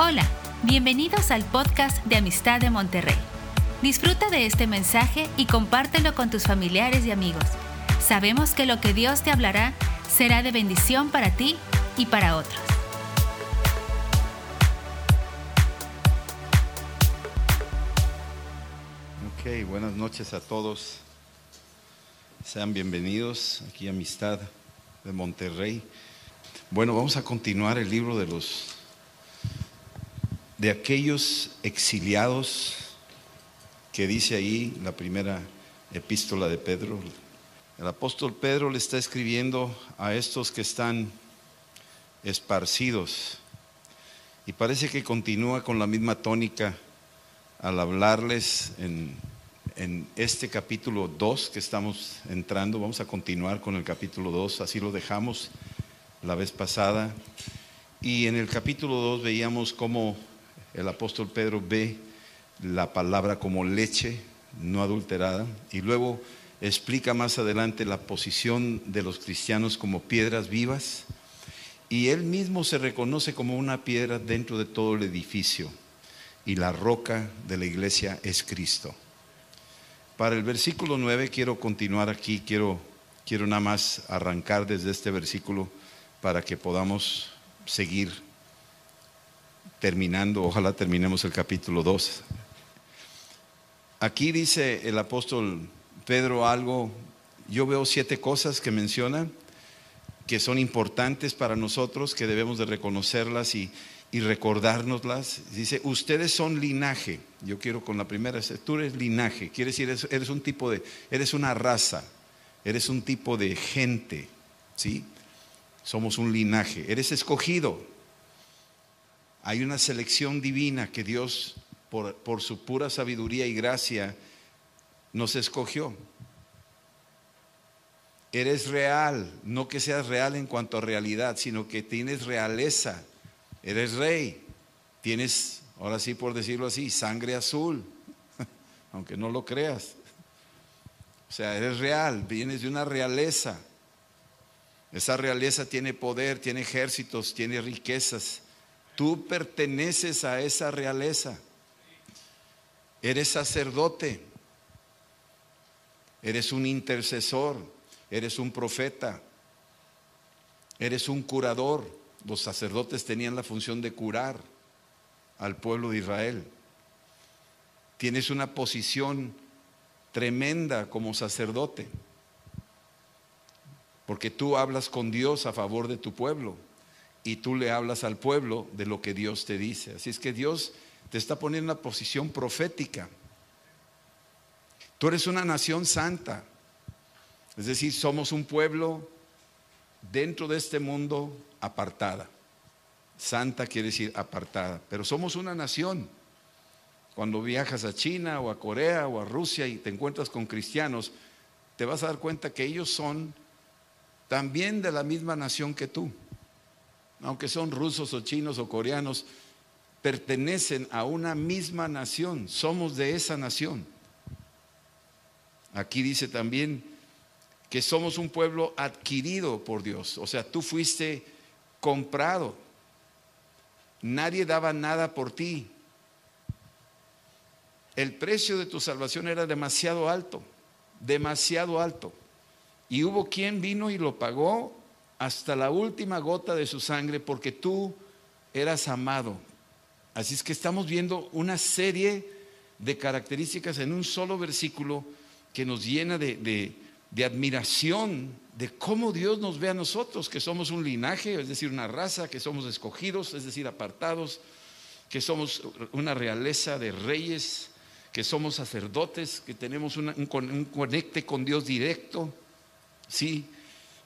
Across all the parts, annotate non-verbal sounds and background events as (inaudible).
Hola, bienvenidos al podcast de Amistad de Monterrey. Disfruta de este mensaje y compártelo con tus familiares y amigos. Sabemos que lo que Dios te hablará será de bendición para ti y para otros. Ok, buenas noches a todos. Sean bienvenidos aquí a Amistad de Monterrey. Bueno, vamos a continuar el libro de los de aquellos exiliados que dice ahí la primera epístola de Pedro. El apóstol Pedro le está escribiendo a estos que están esparcidos y parece que continúa con la misma tónica al hablarles en, en este capítulo 2 que estamos entrando. Vamos a continuar con el capítulo 2, así lo dejamos la vez pasada. Y en el capítulo 2 veíamos cómo el apóstol Pedro ve la palabra como leche no adulterada y luego explica más adelante la posición de los cristianos como piedras vivas y él mismo se reconoce como una piedra dentro de todo el edificio y la roca de la iglesia es Cristo. Para el versículo 9 quiero continuar aquí, quiero, quiero nada más arrancar desde este versículo para que podamos seguir terminando, ojalá terminemos el capítulo 2. Aquí dice el apóstol Pedro algo, yo veo siete cosas que menciona que son importantes para nosotros, que debemos de reconocerlas y, y recordárnoslas. Dice, ustedes son linaje. Yo quiero con la primera, tú eres linaje, quiere decir, eres, eres un tipo de, eres una raza, eres un tipo de gente, ¿sí? Somos un linaje, eres escogido, hay una selección divina que Dios, por, su pura sabiduría y gracia, nos escogió. Eres real, no que seas real en cuanto a realidad, sino que tienes realeza. Eres rey, tienes, ahora sí por decirlo así, sangre azul, (laughs) aunque no lo creas. O sea, eres real, vienes de una realeza. Esa realeza tiene poder, tiene ejércitos, tiene riquezas, Tú perteneces a esa realeza. Eres sacerdote. Eres un intercesor. Eres un profeta. Eres un curador. Los sacerdotes tenían la función de curar al pueblo de Israel. Tienes una posición tremenda como sacerdote, porque tú hablas con Dios a favor de tu pueblo y tú le hablas al pueblo de lo que Dios te dice. Así es que Dios te está poniendo en una posición profética. Tú eres una nación santa. Es decir, somos un pueblo dentro de este mundo apartada. Santa quiere decir apartada, pero somos una nación. Cuando viajas a China o a Corea o a Rusia y te encuentras con cristianos, te vas a dar cuenta que ellos son también de la misma nación que tú aunque son rusos o chinos o coreanos, pertenecen a una misma nación, somos de esa nación. Aquí dice también que somos un pueblo adquirido por Dios, o sea, tú fuiste comprado, nadie daba nada por ti. El precio de tu salvación era demasiado alto, demasiado alto. Y hubo quien vino y lo pagó hasta la última gota de su sangre porque tú eras amado. Así es que estamos viendo una serie de características en un solo versículo que nos llena de, admiración de cómo Dios nos ve a nosotros, que somos un linaje, es decir, una raza, que somos escogidos, es decir, apartados, que somos una realeza de reyes, que somos sacerdotes, que tenemos un, un conecte con Dios directo, sí,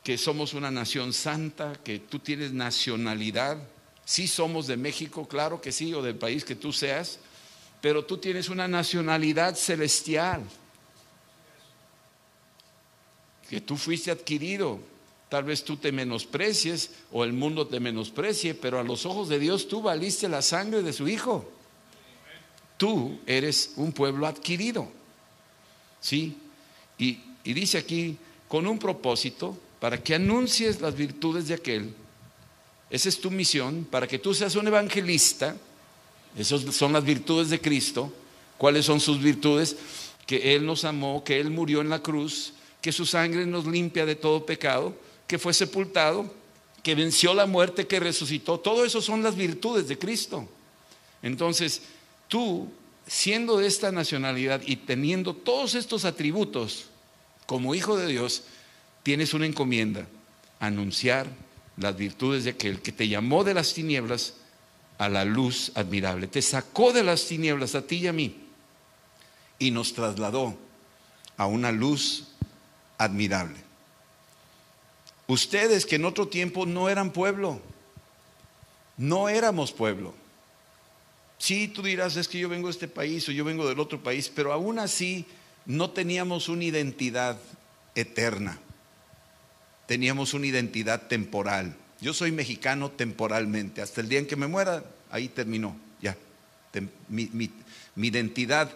que somos una nación santa, que tú tienes nacionalidad. Sí somos de México, claro que sí, o del país que tú seas, pero tú tienes una nacionalidad celestial, que tú fuiste adquirido. Tal vez tú te menosprecies o el mundo te menosprecie, pero a los ojos de Dios tú valiste la sangre de su Hijo. Tú eres un pueblo adquirido. ¿Sí? Y, y dice aquí, con un propósito, para que anuncies las virtudes de aquel. Esa es tu misión, para que tú seas un evangelista Esas son las virtudes de Cristo. ¿Cuáles son sus virtudes? Que Él nos amó, que Él murió en la cruz, que su sangre nos limpia de todo pecado, que fue sepultado, que venció la muerte, que resucitó. Todo eso son las virtudes de Cristo. Entonces, tú, siendo de esta nacionalidad y teniendo todos estos atributos como hijo de Dios, tienes una encomienda, anunciar las virtudes de aquel que te llamó de las tinieblas a la luz admirable, te sacó de las tinieblas a ti y a mí y nos trasladó a una luz admirable. Ustedes que en otro tiempo no eran pueblo, no éramos pueblo. Sí, tú dirás, es que yo vengo de este país o yo vengo del otro país, pero aún así no teníamos una identidad eterna teníamos una identidad temporal. Yo soy mexicano temporalmente. Hasta el día en que me muera, ahí terminó. Ya. Mi, identidad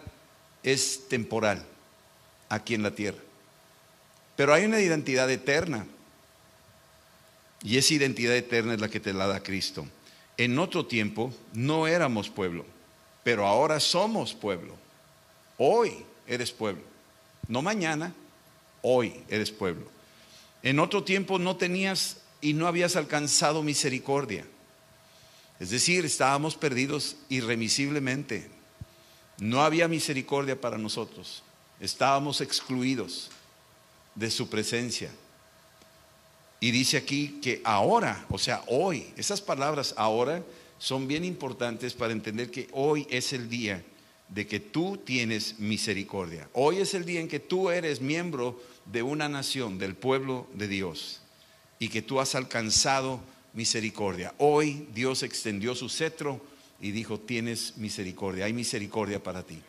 es temporal aquí en la tierra. Pero hay una identidad eterna. Y esa identidad eterna es la que te la da Cristo. En otro tiempo no éramos pueblo, pero ahora somos pueblo. Hoy eres pueblo. No mañana, hoy eres pueblo. En otro tiempo no tenías y no habías alcanzado misericordia. Es decir, estábamos perdidos irremisiblemente. No había misericordia para nosotros. Estábamos excluidos de su presencia. Y dice aquí que ahora, o sea, hoy, esas palabras ahora son bien importantes para entender que hoy es el día de que tú tienes misericordia. Hoy es el día en que tú eres miembro de una nación, del pueblo de Dios, y que tú has alcanzado misericordia. Hoy Dios extendió su cetro y dijo, tienes misericordia, hay misericordia para ti.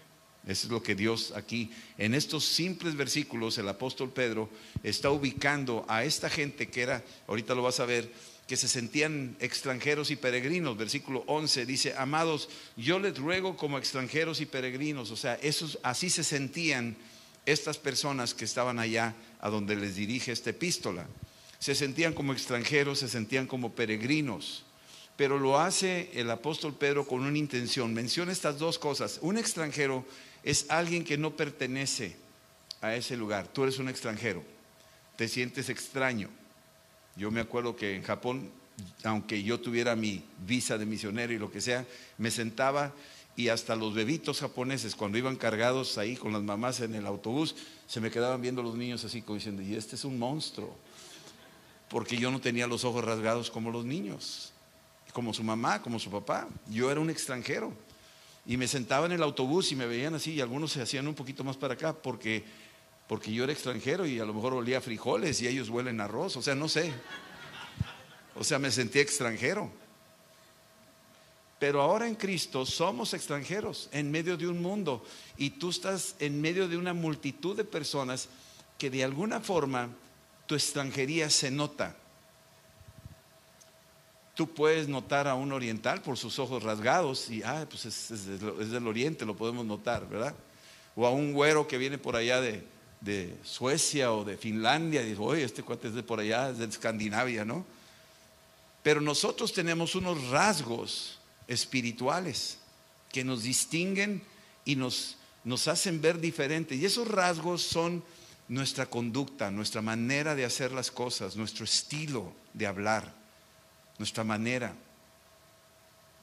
Eso es lo que Dios aquí, en estos simples versículos, el apóstol Pedro está ubicando a esta gente que era, ahorita lo vas a ver, que se sentían extranjeros y peregrinos. Versículo 11 dice, amados, yo les ruego como extranjeros y peregrinos. O sea, esos, así se sentían estas personas que estaban allá a donde les dirige esta epístola. Se sentían como extranjeros, se sentían como peregrinos, pero lo hace el apóstol Pedro con una intención. Menciona estas dos cosas. Un extranjero es alguien que no pertenece a ese lugar. Tú eres un extranjero, te sientes extraño. Yo me acuerdo que en Japón, aunque yo tuviera mi visa de misionero y lo que sea, me sentaba y hasta los bebitos japoneses, cuando iban cargados ahí con las mamás en el autobús, se me quedaban viendo los niños así como diciendo, y este es un monstruo, porque yo no tenía los ojos rasgados como los niños, como su mamá, como su papá, yo era un extranjero. Y me sentaba en el autobús y me veían así, y algunos se hacían un poquito más para acá, porque, porque yo era extranjero y a lo mejor olía frijoles y ellos huelen arroz, o sea, no sé. O sea, me sentía extranjero. Pero ahora en Cristo somos extranjeros en medio de un mundo y tú estás en medio de una multitud de personas que de alguna forma tu extranjería se nota. Tú puedes notar a un oriental por sus ojos rasgados y, ah, pues es, del oriente, lo podemos notar, ¿verdad? O a un güero que viene por allá de, de Suecia o de Finlandia y dice, oye, este cuate es de por allá, es de Escandinavia, ¿no? Pero nosotros tenemos unos rasgos espirituales que nos distinguen y nos, nos hacen ver diferente. Y esos rasgos son nuestra conducta, nuestra manera de hacer las cosas, nuestro estilo de hablar, nuestra manera.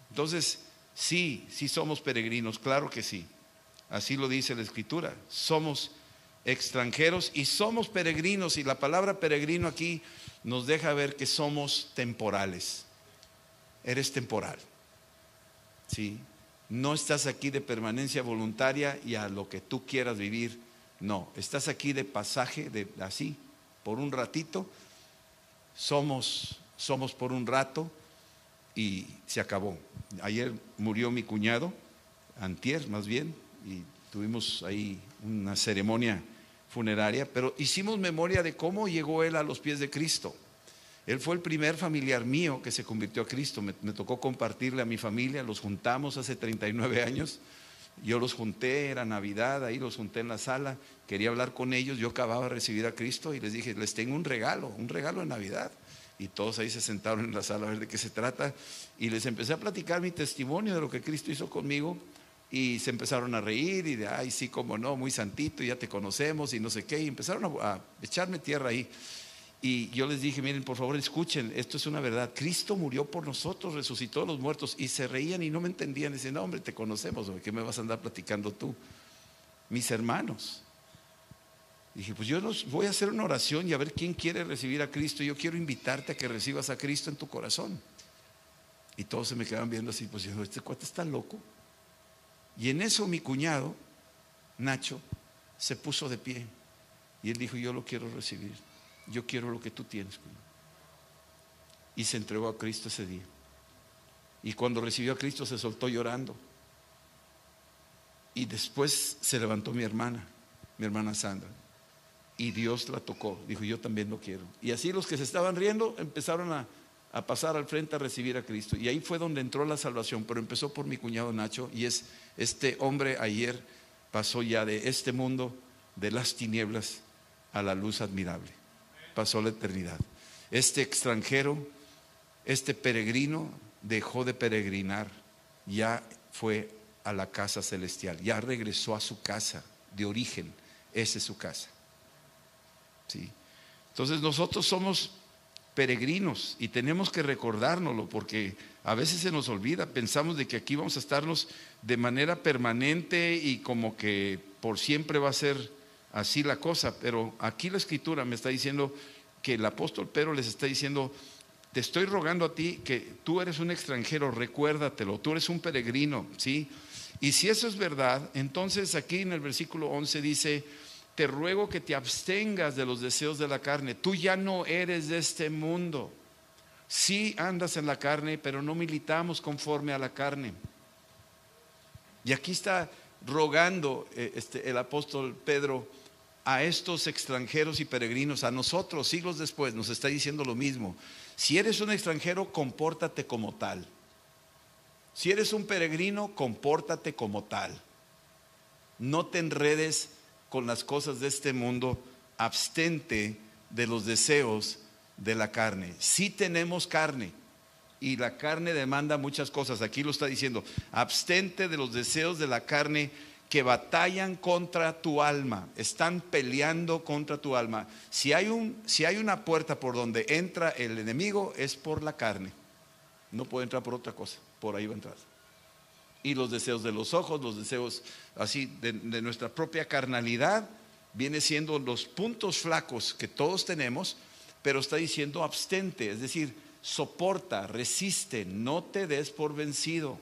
Entonces, sí, sí somos peregrinos, claro que sí. Así lo dice la escritura. Somos extranjeros y somos peregrinos. Y la palabra peregrino aquí nos deja ver que somos temporales. Eres temporal. ¿Sí? No estás aquí de permanencia voluntaria y a lo que tú quieras vivir. No, estás aquí de pasaje, de así, por un ratito. Somos, somos por un rato y se acabó. Ayer murió mi cuñado, antier más bien, y tuvimos ahí una ceremonia funeraria, pero hicimos memoria de cómo llegó él a los pies de Cristo. Él fue el primer familiar mío que se convirtió a Cristo. Me, tocó compartirle a mi familia, los juntamos hace 39 años. Yo los junté, era Navidad, ahí los junté en la sala, quería hablar con ellos, yo acababa de recibir a Cristo y les dije, les tengo un regalo, un regalo de Navidad. Y todos ahí se sentaron en la sala a ver de qué se trata. Y les empecé a platicar mi testimonio de lo que Cristo hizo conmigo. Y se empezaron a reír y de, ay, sí, cómo no, muy santito, ya te conocemos y no sé qué. Y empezaron a, a echarme tierra ahí. Y yo les dije, miren, por favor, escuchen, esto es una verdad. Cristo murió por nosotros, resucitó a los muertos. Y se reían y no me entendían. Dicen, no, hombre, te conocemos, ¿qué me vas a andar platicando tú? Mis hermanos. Dije, pues yo voy a hacer una oración y a ver quién quiere recibir a Cristo. Yo quiero invitarte a que recibas a Cristo en tu corazón. Y todos se me quedaban viendo así, pues yo, este cuate está loco. Y en eso mi cuñado, Nacho, se puso de pie. Y él dijo, yo lo quiero recibir. Yo quiero lo que tú tienes. Y se entregó a Cristo ese día. Y cuando recibió a Cristo se soltó llorando. Y después se levantó mi hermana, mi hermana Sandra y Dios la tocó. Dijo, yo también lo quiero. Y así los que se estaban riendo empezaron a, pasar al frente a recibir a Cristo. Y ahí fue donde entró la salvación, pero empezó por mi cuñado Nacho y es este hombre ayer pasó ya de este mundo, de las tinieblas, a la luz admirable. Pasó la eternidad. Este extranjero, este peregrino, dejó de peregrinar, ya fue a la casa celestial, ya regresó a su casa de origen. Esa es su casa. ¿sí? Entonces nosotros somos peregrinos y tenemos que recordárnoslo porque a veces se nos olvida, pensamos de que aquí vamos a estarnos de manera permanente y como que por siempre va a ser así la cosa, pero aquí la escritura me está diciendo que el apóstol Pedro les está diciendo, te estoy rogando a ti que tú eres un extranjero, recuérdatelo, tú eres un peregrino, ¿sí? Y si eso es verdad, entonces aquí en el versículo 11 dice, te ruego que te abstengas de los deseos de la carne. Tú ya no eres de este mundo. Sí andas en la carne, pero no militamos conforme a la carne. Y aquí está rogando eh, este, el apóstol Pedro a estos extranjeros y peregrinos, a nosotros siglos después, nos está diciendo lo mismo. Si eres un extranjero, compórtate como tal. Si eres un peregrino, compórtate como tal. No te enredes con las cosas de este mundo, abstente de los deseos de la carne. Si tenemos carne y la carne demanda muchas cosas, aquí lo está diciendo, abstente de los deseos de la carne que batallan contra tu alma, están peleando contra tu alma. Si hay, un, si hay una puerta por donde entra el enemigo, es por la carne. No puede entrar por otra cosa, por ahí va a entrar y los deseos de los ojos, los deseos así de, nuestra propia carnalidad, viene siendo los puntos flacos que todos tenemos, pero está diciendo abstente, es decir, soporta, resiste, no te des por vencido.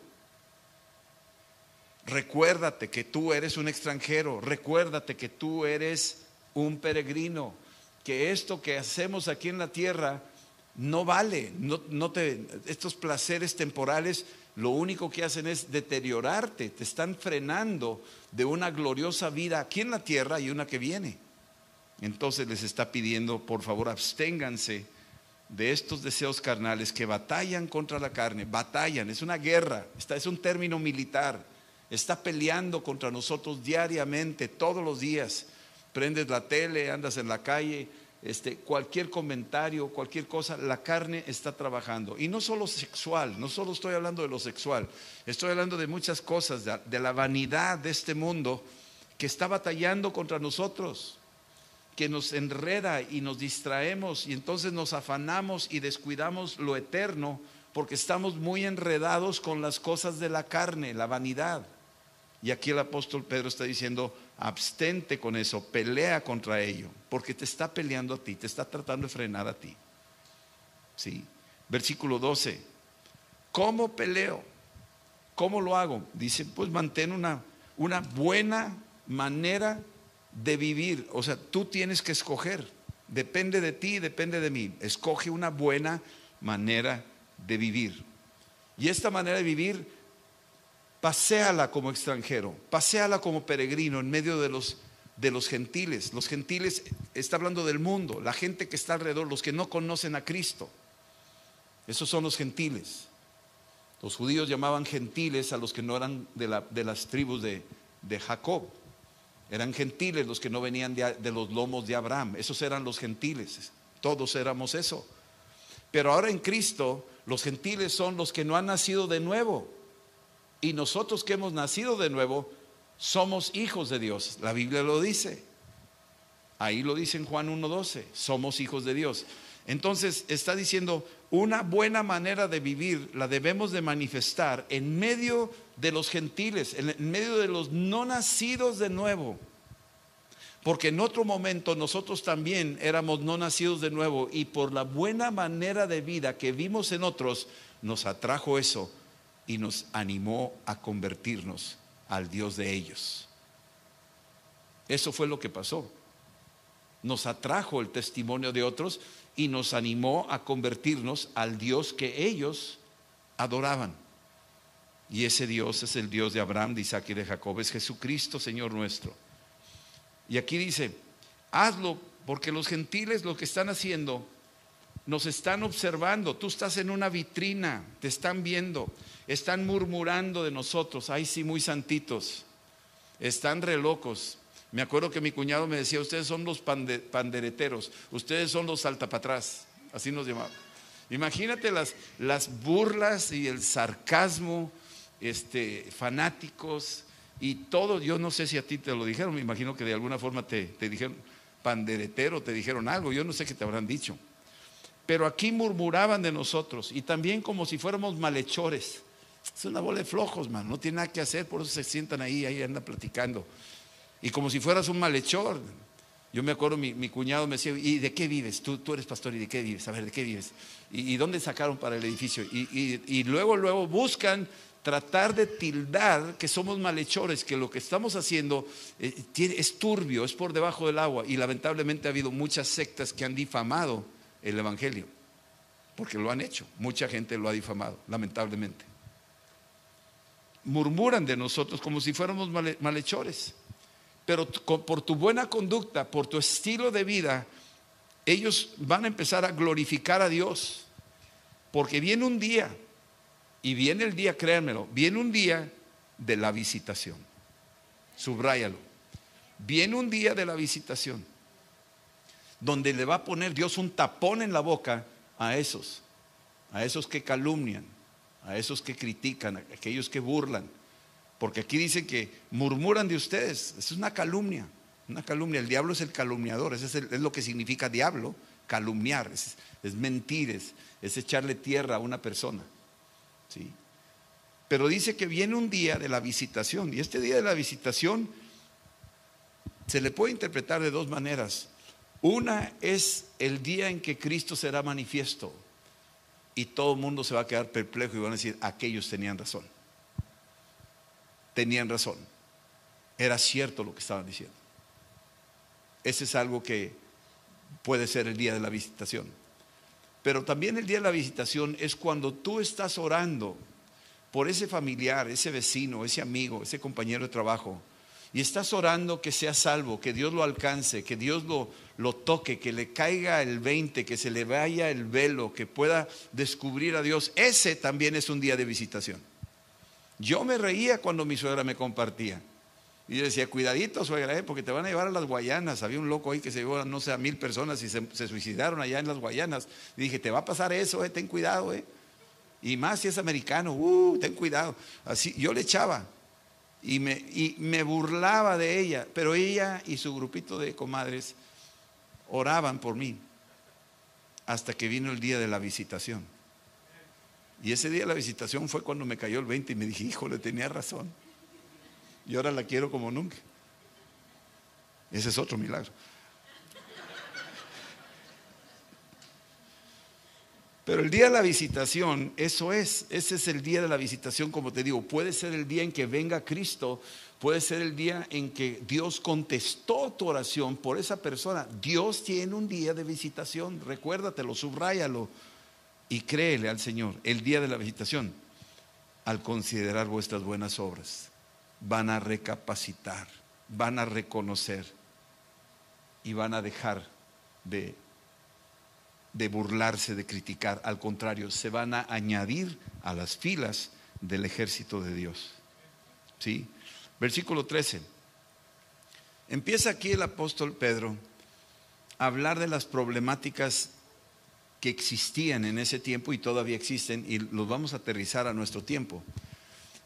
Recuérdate que tú eres un extranjero, recuérdate que tú eres un peregrino, que esto que hacemos aquí en la tierra no vale, no, no te, estos placeres temporales lo único que hacen es deteriorarte, te están frenando de una gloriosa vida aquí en la tierra y una que viene. Entonces les está pidiendo, por favor, absténganse de estos deseos carnales que batallan contra la carne, batallan, es una guerra, es un término militar, está peleando contra nosotros diariamente, todos los días. Prendes la tele, andas en la calle, este, cualquier comentario, cualquier cosa, la carne está trabajando. Y no solo sexual, no solo estoy hablando de lo sexual, estoy hablando de muchas cosas, de, la vanidad de este mundo que está batallando contra nosotros, que nos enreda y nos distraemos y entonces nos afanamos y descuidamos lo eterno porque estamos muy enredados con las cosas de la carne, la vanidad. Y aquí el apóstol Pedro está diciendo, abstente con eso, pelea contra ello, porque te está peleando a ti, te está tratando de frenar a ti. ¿Sí? Versículo 12. ¿Cómo peleo? ¿Cómo lo hago? Dice, pues mantén una, una buena manera de vivir. O sea, tú tienes que escoger. Depende de ti, depende de mí. Escoge una buena manera de vivir. Y esta manera de vivir paséala como extranjero, paséala como peregrino en medio de los, de los gentiles. Los gentiles, está hablando del mundo, la gente que está alrededor, los que no conocen a Cristo. Esos son los gentiles. Los judíos llamaban gentiles a los que no eran de, la, de las tribus de, de, Jacob. Eran gentiles los que no venían de, de los lomos de Abraham. Esos eran los gentiles. Todos éramos eso. Pero ahora en Cristo los gentiles son los que no han nacido de nuevo. Y nosotros que hemos nacido de nuevo somos hijos de Dios. La Biblia lo dice. Ahí lo dice en Juan 1.12. Somos hijos de Dios. Entonces está diciendo, una buena manera de vivir la debemos de manifestar en medio de los gentiles, en medio de los no nacidos de nuevo. Porque en otro momento nosotros también éramos no nacidos de nuevo y por la buena manera de vida que vimos en otros, nos atrajo eso y nos animó a convertirnos al Dios de ellos. Eso fue lo que pasó. Nos atrajo el testimonio de otros y nos animó a convertirnos al Dios que ellos adoraban. Y ese Dios es el Dios de Abraham, de Isaac y de Jacob, es Jesucristo, Señor nuestro. Y aquí dice, hazlo porque los gentiles lo que están haciendo, nos están observando, tú estás en una vitrina, te están viendo, están murmurando de nosotros, ay sí, muy santitos, están re locos. Me acuerdo que mi cuñado me decía, ustedes son los pandereteros, ustedes son los saltapatrás, así nos llamaban. Imagínate las, las burlas y el sarcasmo este, fanáticos, y todo, yo no sé si a ti te lo dijeron, me imagino que de alguna forma te, te dijeron panderetero, te dijeron algo, yo no sé qué te habrán dicho. Pero aquí murmuraban de nosotros y también como si fuéramos malhechores. Es una bola de flojos, man, no tiene nada que hacer, por eso se sientan ahí, ahí andan platicando. Y como si fueras un malhechor. Yo me acuerdo, mi, cuñado me decía, ¿y de qué vives? Tú, tú eres pastor, ¿y de qué vives? A ver, ¿de qué vives? ¿Y, dónde sacaron para el edificio? Y, luego, luego buscan tratar de tildar que somos malhechores, que lo que estamos haciendo eh, es turbio, es por debajo del agua. Y lamentablemente ha habido muchas sectas que han difamado el Evangelio, porque lo han hecho. Mucha gente lo ha difamado, lamentablemente. Murmuran de nosotros como si fuéramos malhechores. Pero por tu buena conducta, por tu estilo de vida, ellos van a empezar a glorificar a Dios. Porque viene un día y viene el día, créanmelo, viene un día de la visitación. Subráyalo. Viene un día de la visitación donde le va a poner Dios un tapón en la boca a esos, a esos que calumnian, a esos que critican, a aquellos que burlan. Porque aquí dice que murmuran de ustedes. Es una calumnia, una calumnia. El diablo es el calumniador, eso es, lo que significa diablo, calumniar, es, mentir, es echarle tierra a una persona. Pero dice que viene un día de la visitación y este día de la visitación se le puede interpretar de dos maneras. Una es el día en que Cristo será manifiesto y todo el mundo se va a quedar perplejo y van a decir, aquellos tenían razón. Tenían razón. Era cierto lo que estaban diciendo. Ese es algo que puede ser el día de la visitación. Pero también el día de la visitación es cuando tú estás orando por ese familiar, ese vecino, ese amigo, ese compañero de trabajo, y estás orando que sea salvo, que Dios lo alcance, que Dios lo, lo toque, que le caiga el 20, que se le vaya el velo, que pueda descubrir a Dios, ese también es un día de visitación. Yo me reía cuando mi suegra me compartía. Y yo decía, cuidadito, suegra, ¿eh? porque te van a llevar a las Guayanas. Había un loco ahí que se llevó, no sé, a mil personas y se, suicidaron allá en las Guayanas. Y dije, te va a pasar eso, eh, ten cuidado. Eh. Y más si es americano, uh, ten cuidado. Así, yo le echaba y me, y me burlaba de ella, pero ella y su grupito de comadres oraban por mí hasta que vino el día de la visitación. Y ese día de la visitación fue cuando me cayó el 20 y me dije, híjole, tenía razón. Y ahora la quiero como nunca. Ese es otro milagro. Pero el día de la visitación, eso es, ese es el día de la visitación, como te digo, puede ser el día en que venga Cristo, puede ser el día en que Dios contestó tu oración por esa persona. Dios tiene un día de visitación, recuérdatelo, subráyalo y créele al Señor. El día de la visitación, al considerar vuestras buenas obras van a recapacitar, van a reconocer y van a dejar de, de burlarse, de criticar. Al contrario, se van a añadir a las filas del ejército de Dios. ¿Sí? Versículo 13. Empieza aquí el apóstol Pedro a hablar de las problemáticas que existían en ese tiempo y todavía existen y los vamos a aterrizar a nuestro tiempo.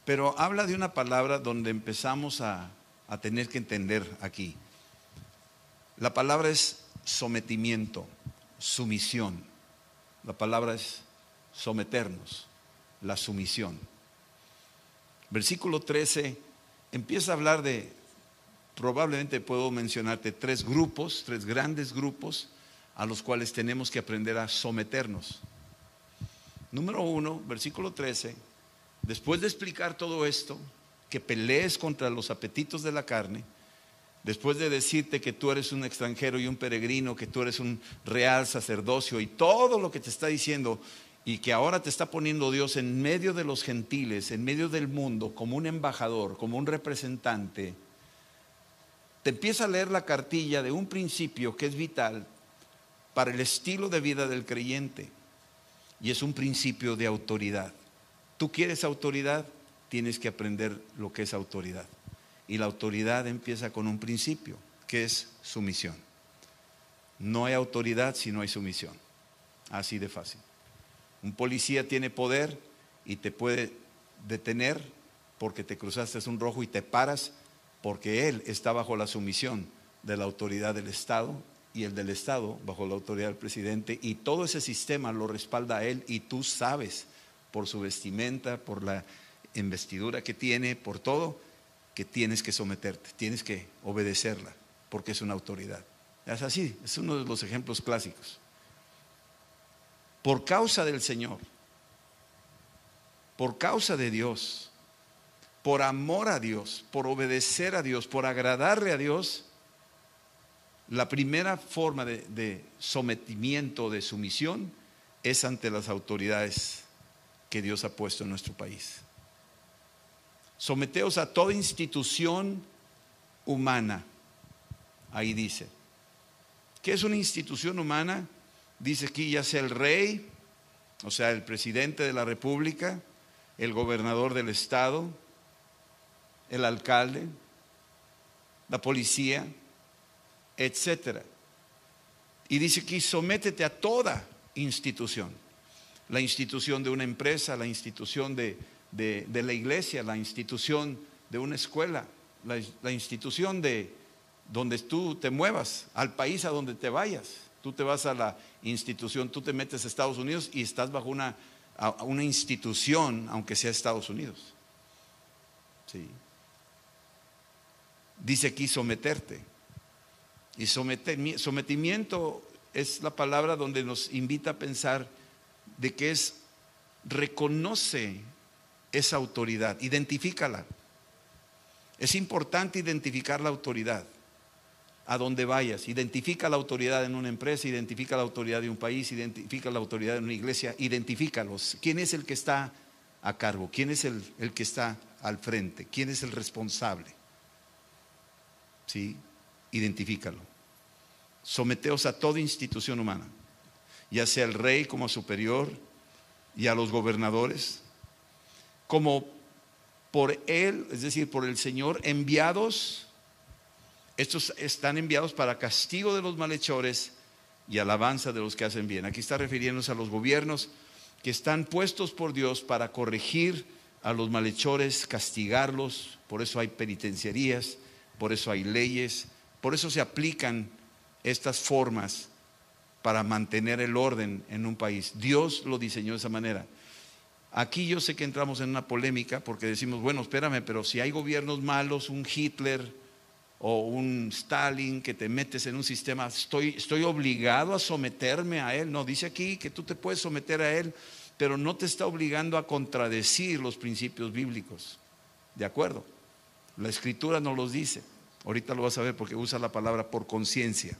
Pero habla de una palabra donde empezamos a, a tener que entender aquí. La palabra es sometimiento, sumisión. La palabra es someternos, la sumisión. Versículo 13 empieza a hablar de, probablemente puedo mencionarte tres grupos, tres grandes grupos a los cuales tenemos que aprender a someternos. Número uno, versículo 13, después de explicar todo esto, que pelees contra los apetitos de la carne, después de decirte que tú eres un extranjero y un peregrino, que tú eres un real sacerdocio y todo lo que te está diciendo y que ahora te está poniendo Dios en medio de los gentiles, en medio del mundo, como un embajador, como un representante, te empieza a leer la cartilla de un principio que es vital para el estilo de vida del creyente. Y es un principio de autoridad. Tú quieres autoridad, tienes que aprender lo que es autoridad. Y la autoridad empieza con un principio, que es sumisión. No hay autoridad si no hay sumisión. Así de fácil. Un policía tiene poder y te puede detener porque te cruzaste un rojo y te paras porque él está bajo la sumisión de la autoridad del Estado y el del Estado bajo la autoridad del presidente y todo ese sistema lo respalda a él y tú sabes por su vestimenta, por la investidura que tiene, por todo, que tienes que someterte, tienes que obedecerla, porque es una autoridad. Es así, es uno de los ejemplos clásicos. Por causa del Señor, por causa de Dios, por amor a Dios, por obedecer a Dios, por agradarle a Dios, la primera forma de, sometimiento, de sumisión, es ante las autoridades que Dios ha puesto en nuestro país. Someteos a toda institución humana. Ahí dice. ¿Qué es una institución humana? Dice aquí ya sea el rey, o sea, el presidente de la república, el gobernador del estado, el alcalde, la policía, etcétera. Y dice aquí, sométete a toda institución. La institución de una empresa, la institución de, la iglesia, la institución de una escuela, la, institución de donde tú te muevas, al país a donde te vayas. Tú te vas a la institución, tú te metes a Estados Unidos y estás bajo una, una institución, aunque sea Estados Unidos. Sí. Dice aquí someterte. Y sometimiento es la palabra donde nos invita a pensar de que es reconoce esa autoridad, identifícala. Es importante identificar la autoridad a donde vayas. Identifica la autoridad en una empresa, identifica la autoridad de un país, identifica la autoridad en una iglesia, identifícalos. ¿Quién es el que está a cargo? ¿Quién es el, el que está al frente? ¿Quién es el responsable? ¿Sí? identifícalo. Someteos a toda institución humana, ya sea el rey como superior y a los gobernadores, como por él, es decir, por el Señor, enviados, estos están enviados para castigo de los malhechores y alabanza de los que hacen bien. Aquí está refiriéndose a los gobiernos que están puestos por Dios para corregir a los malhechores, castigarlos, por eso hay penitenciarías, por eso hay leyes, por eso se aplican estas formas para mantener el orden en un país. Dios lo diseñó de esa manera. Aquí yo sé que entramos en una polémica porque decimos, bueno, espérame, pero si hay gobiernos malos, un Hitler o un Stalin que te metes en un sistema, estoy, estoy obligado a someterme a él. No, dice aquí que tú te puedes someter a él, pero no te está obligando a contradecir los principios bíblicos. ¿De acuerdo? La escritura no los dice. Ahorita lo vas a ver porque usa la palabra por conciencia.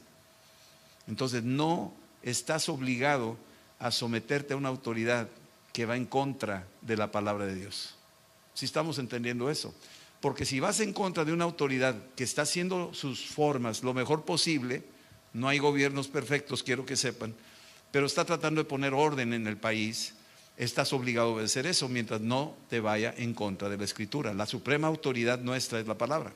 Entonces no estás obligado a someterte a una autoridad que va en contra de la palabra de Dios. Si estamos entendiendo eso. Porque si vas en contra de una autoridad que está haciendo sus formas lo mejor posible, no hay gobiernos perfectos, quiero que sepan, pero está tratando de poner orden en el país, estás obligado a obedecer eso mientras no te vaya en contra de la escritura. La suprema autoridad nuestra es la palabra.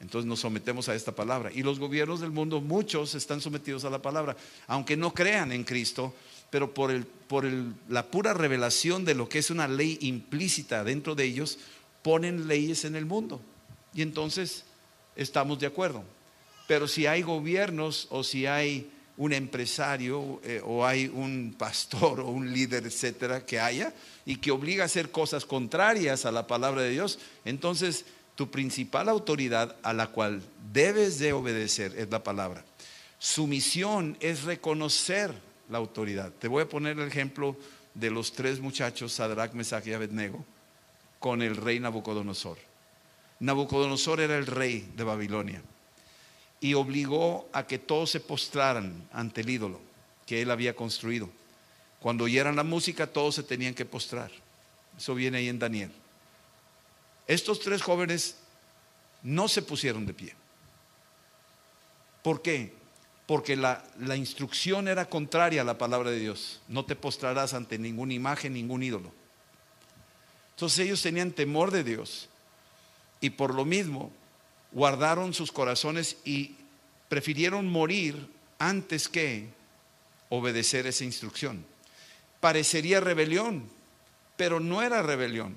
Entonces nos sometemos a esta palabra. Y los gobiernos del mundo, muchos están sometidos a la palabra, aunque no crean en Cristo, pero por, el, por la pura revelación de lo que es una ley implícita dentro de ellos, ponen leyes en el mundo. Y entonces estamos de acuerdo. Pero si hay gobiernos o si hay un empresario eh, o hay un pastor o un líder, etcétera, que haya y que obliga a hacer cosas contrarias a la palabra de Dios, entonces tu principal autoridad a la cual debes de obedecer es la palabra. Su misión es reconocer la autoridad. Te voy a poner el ejemplo de los tres muchachos, Sadrach, Mesach y Abednego, con el rey Nabucodonosor. Nabucodonosor era el rey de Babilonia y obligó a que todos se postraran ante el ídolo que él había construido. Cuando oyeran la música, todos se tenían que postrar. Eso viene ahí en Daniel. Estos tres jóvenes no se pusieron de pie. ¿Por qué? Porque la, la, instrucción era contraria a la palabra de Dios. No te postrarás ante ninguna imagen, ningún ídolo. Entonces ellos tenían temor de Dios y por lo mismo guardaron sus corazones y prefirieron morir antes que obedecer esa instrucción. Parecería rebelión, pero no era rebelión.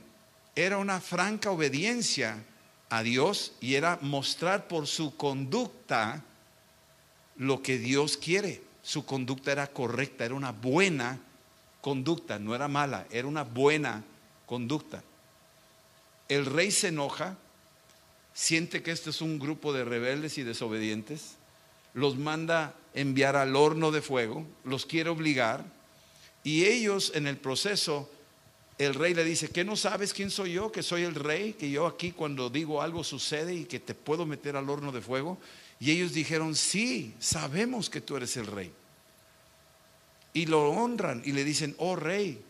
Era una franca obediencia a Dios y era mostrar por su conducta lo que Dios quiere. Su conducta era correcta, era una buena conducta, no era mala, era una buena conducta. El rey se enoja siente que este es un grupo de rebeldes y desobedientes, los manda enviar al horno de fuego, los quiere obligar, y ellos en el proceso, el rey le dice, ¿qué no sabes quién soy yo? Que soy el rey, que yo aquí cuando digo algo sucede y que te puedo meter al horno de fuego. Y ellos dijeron, sí, sabemos que tú eres el rey. Y lo honran y le dicen, oh rey,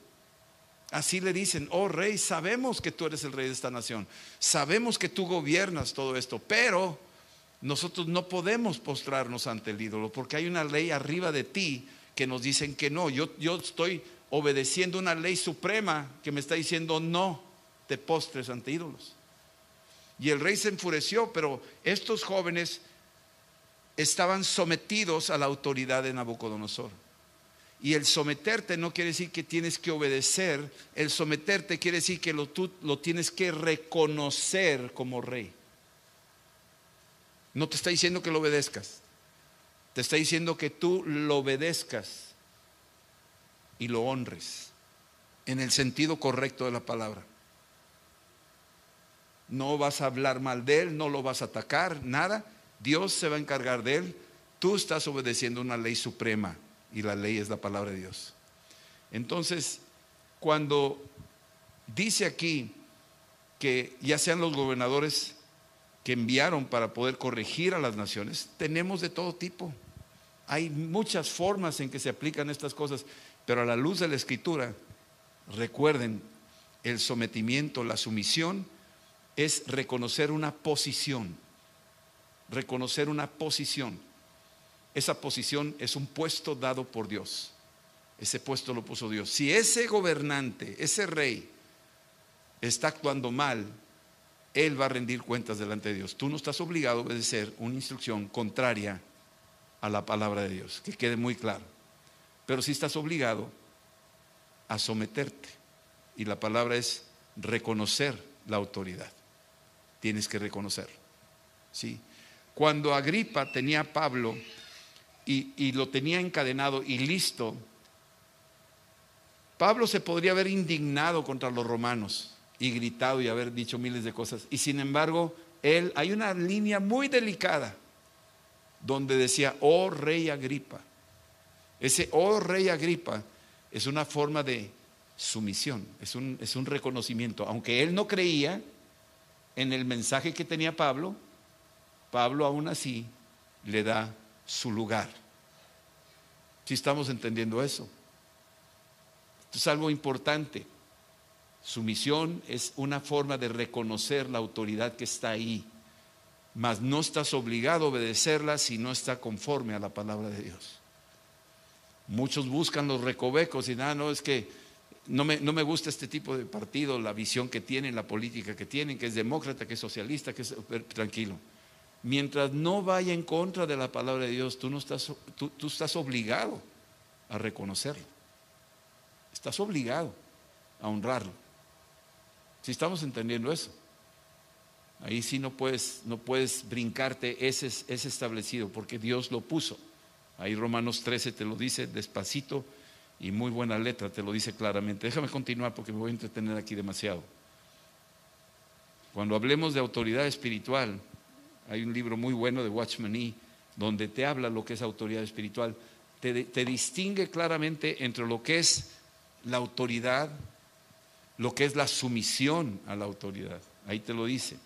Así le dicen, oh rey, sabemos que tú eres el rey de esta nación, sabemos que tú gobiernas todo esto, pero nosotros no podemos postrarnos ante el ídolo porque hay una ley arriba de ti que nos dicen que no. Yo, yo estoy obedeciendo una ley suprema que me está diciendo no te postres ante ídolos. Y el rey se enfureció, pero estos jóvenes estaban sometidos a la autoridad de Nabucodonosor. Y el someterte no quiere decir que tienes que obedecer, el someterte quiere decir que lo, tú lo tienes que reconocer como rey. No te está diciendo que lo obedezcas, te está diciendo que tú lo obedezcas y lo honres en el sentido correcto de la palabra. No vas a hablar mal de él, no lo vas a atacar, nada. Dios se va a encargar de él. Tú estás obedeciendo una ley suprema y la ley es la palabra de Dios. Entonces, cuando dice aquí que ya sean los gobernadores que enviaron para poder corregir a las naciones, tenemos de todo tipo. Hay muchas formas en que se aplican estas cosas, pero a la luz de la escritura, recuerden, el sometimiento, la sumisión, es reconocer una posición, reconocer una posición. Esa posición es un puesto dado por Dios. Ese puesto lo puso Dios. Si ese gobernante, ese rey, está actuando mal, él va a rendir cuentas delante de Dios. Tú no estás obligado a obedecer una instrucción contraria a la palabra de Dios, que quede muy claro. Pero sí estás obligado a someterte. Y la palabra es reconocer la autoridad. Tienes que reconocer. ¿Sí? Cuando Agripa tenía a Pablo y, lo tenía encadenado y listo, Pablo se podría haber indignado contra los romanos y gritado y haber dicho miles de cosas. Y sin embargo, él, hay una línea muy delicada donde decía, oh rey Agripa. Ese oh rey Agripa es una forma de sumisión, es un, es un reconocimiento. Aunque él no creía en el mensaje que tenía Pablo, Pablo aún así le da su lugar. Si estamos entendiendo eso. Esto es algo importante. Su misión es una forma de reconocer la autoridad que está ahí, mas no estás obligado a obedecerla si no está conforme a la palabra de Dios. Muchos buscan los recovecos y nada, no es que no me, no me, gusta este tipo de partido, la visión que tienen, la política que tienen, que es demócrata, que es socialista, que es tranquilo. Mientras no vaya en contra de la palabra de Dios, tú, no estás, tú, estás obligado a reconocerlo. Estás obligado a honrarlo. Si estamos entendiendo eso. Ahí sí no puedes, no puedes brincarte ese, ese establecido porque Dios lo puso. Ahí Romanos 13 te lo dice despacito y muy buena letra, te lo dice claramente. Déjame continuar porque me voy a entretener aquí demasiado. Cuando hablemos de autoridad espiritual, hay un libro muy bueno de Watchman Nee donde te habla lo que es autoridad espiritual. Te, te distingue claramente entre lo que es la autoridad, lo que es la sumisión a la autoridad. Ahí te lo dice.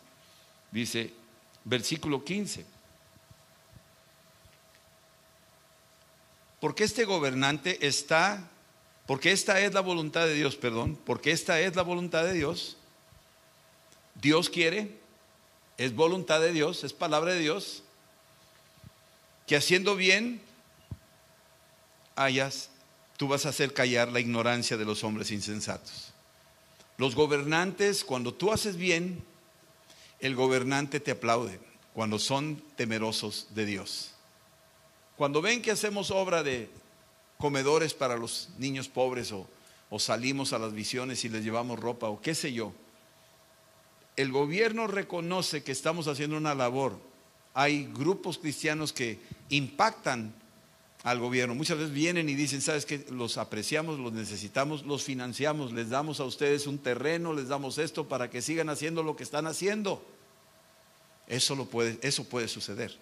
Dice, versículo 15. Porque este gobernante está, porque esta es la voluntad de Dios, perdón, porque esta es la voluntad de Dios. Dios quiere, es voluntad de Dios, es palabra de Dios, que haciendo bien hayas, tú vas a hacer callar la ignorancia de los hombres insensatos. Los gobernantes, cuando tú haces bien, el gobernante te aplaude cuando son temerosos de Dios. Cuando ven que hacemos obra de comedores para los niños pobres o, salimos a las visiones y les llevamos ropa o qué sé yo, el gobierno reconoce que estamos haciendo una labor. Hay grupos cristianos que impactan al gobierno. Muchas veces vienen y dicen, sabes que los apreciamos, los necesitamos, los financiamos, les damos a ustedes un terreno, les damos esto para que sigan haciendo lo que están haciendo. Eso, lo puede, eso puede suceder.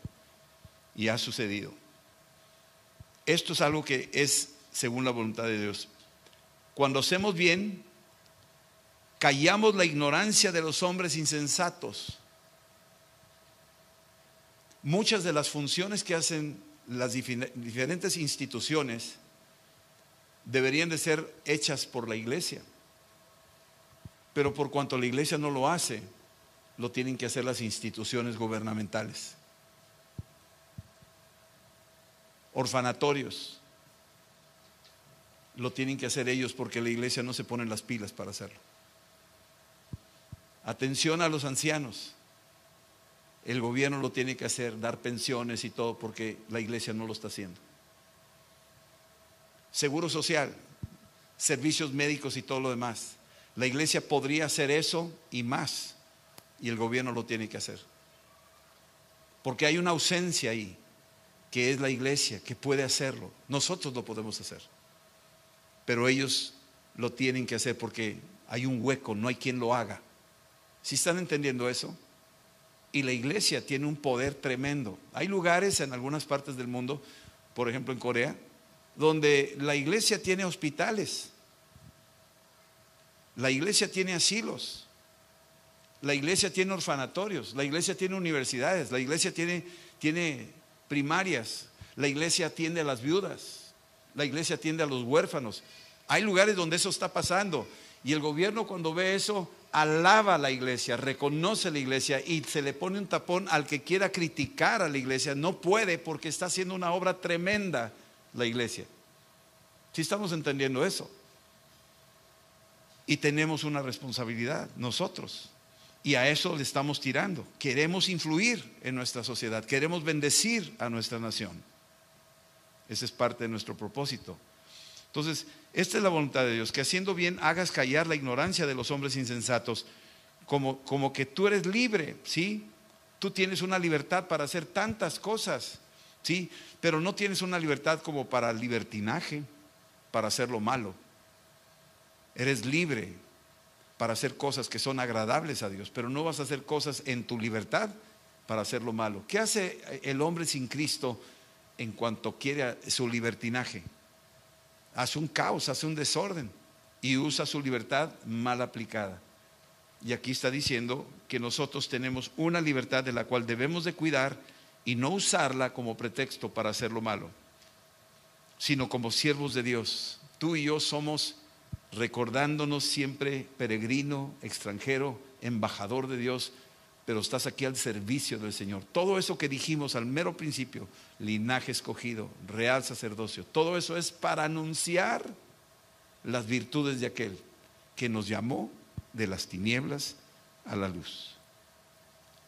Y ha sucedido. Esto es algo que es según la voluntad de Dios. Cuando hacemos bien, callamos la ignorancia de los hombres insensatos. Muchas de las funciones que hacen las diferentes instituciones deberían de ser hechas por la iglesia. Pero por cuanto la iglesia no lo hace, lo tienen que hacer las instituciones gubernamentales. Orfanatorios, lo tienen que hacer ellos porque la iglesia no se pone las pilas para hacerlo. Atención a los ancianos, el gobierno lo tiene que hacer, dar pensiones y todo, porque la iglesia no lo está haciendo. Seguro social, servicios médicos y todo lo demás. La iglesia podría hacer eso y más, y el gobierno lo tiene que hacer. Porque hay una ausencia ahí, que es la iglesia, que puede hacerlo. Nosotros lo podemos hacer. Pero ellos lo tienen que hacer porque hay un hueco, no hay quien lo haga. ¿Si están entendiendo eso? Y la iglesia tiene un poder tremendo. Hay lugares en algunas partes del mundo, por ejemplo en Corea, donde la iglesia tiene hospitales, la iglesia tiene asilos, la iglesia tiene orfanatorios, la iglesia tiene universidades, la iglesia tiene, tiene primarias, la iglesia atiende a las viudas, la iglesia atiende a los huérfanos. Hay lugares donde eso está pasando. Y el gobierno cuando ve eso alaba a la iglesia, reconoce a la iglesia y se le pone un tapón al que quiera criticar a la iglesia. No puede porque está haciendo una obra tremenda la iglesia. Si estamos entendiendo eso. Y tenemos una responsabilidad nosotros. Y a eso le estamos tirando. Queremos influir en nuestra sociedad, queremos bendecir a nuestra nación. Ese es parte de nuestro propósito. Entonces, esta es la voluntad de Dios, que haciendo bien hagas callar la ignorancia de los hombres insensatos, como, como que tú eres libre, ¿sí? Tú tienes una libertad para hacer tantas cosas, ¿sí? Pero no tienes una libertad como para libertinaje, para hacer lo malo. Eres libre para hacer cosas que son agradables a Dios, pero no vas a hacer cosas en tu libertad para hacer lo malo. ¿Qué hace el hombre sin Cristo en cuanto quiere su libertinaje? Hace un caos, hace un desorden y usa su libertad mal aplicada. Y aquí está diciendo que nosotros tenemos una libertad de la cual debemos de cuidar y no usarla como pretexto para hacer lo malo, sino como siervos de Dios. Tú y yo somos recordándonos siempre peregrino, extranjero, embajador de Dios, pero estás aquí al servicio del Señor. Todo eso que dijimos al mero principio, linaje escogido, real sacerdocio, todo eso es para anunciar las virtudes de aquel que nos llamó de las tinieblas a la luz.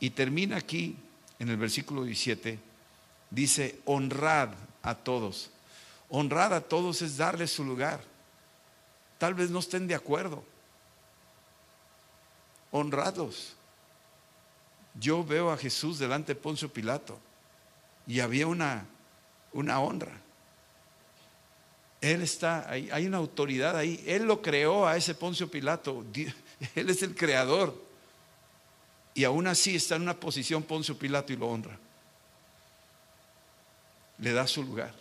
Y termina aquí en el versículo 17, dice, honrad a todos. Honrad a todos es darles su lugar. Tal vez no estén de acuerdo. Honradlos. Yo veo a Jesús delante de Poncio Pilato y había una, una honra. Él está ahí, hay una autoridad ahí. Él lo creó a ese Poncio Pilato. (laughs) Él es el creador. Y aún así está en una posición Poncio Pilato y lo honra. Le da su lugar.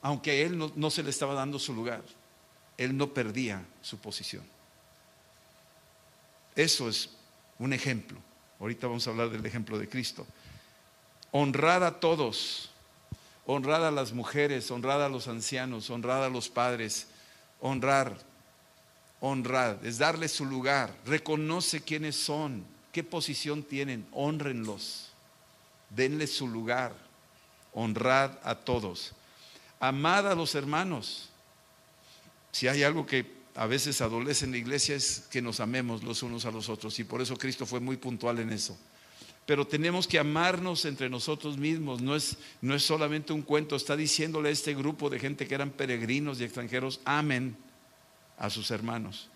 Aunque él no se le estaba dando su lugar, él no perdía su posición. Eso es un ejemplo. Ahorita vamos a hablar del ejemplo de Cristo. Honrad a todos, honrad a las mujeres, honrad a los ancianos, honrad a los padres, honrar, honrad, es darles su lugar, reconoce quiénes son, qué posición tienen, honrenlos, denles su lugar, honrad a todos, amad a los hermanos. Si hay algo que a veces adolece en la iglesia es que nos amemos los unos a los otros y por eso Cristo fue muy puntual en eso. Pero tenemos que amarnos entre nosotros mismos, no es, no es solamente un cuento, está diciéndole a este grupo de gente que eran peregrinos y extranjeros, amen a sus hermanos.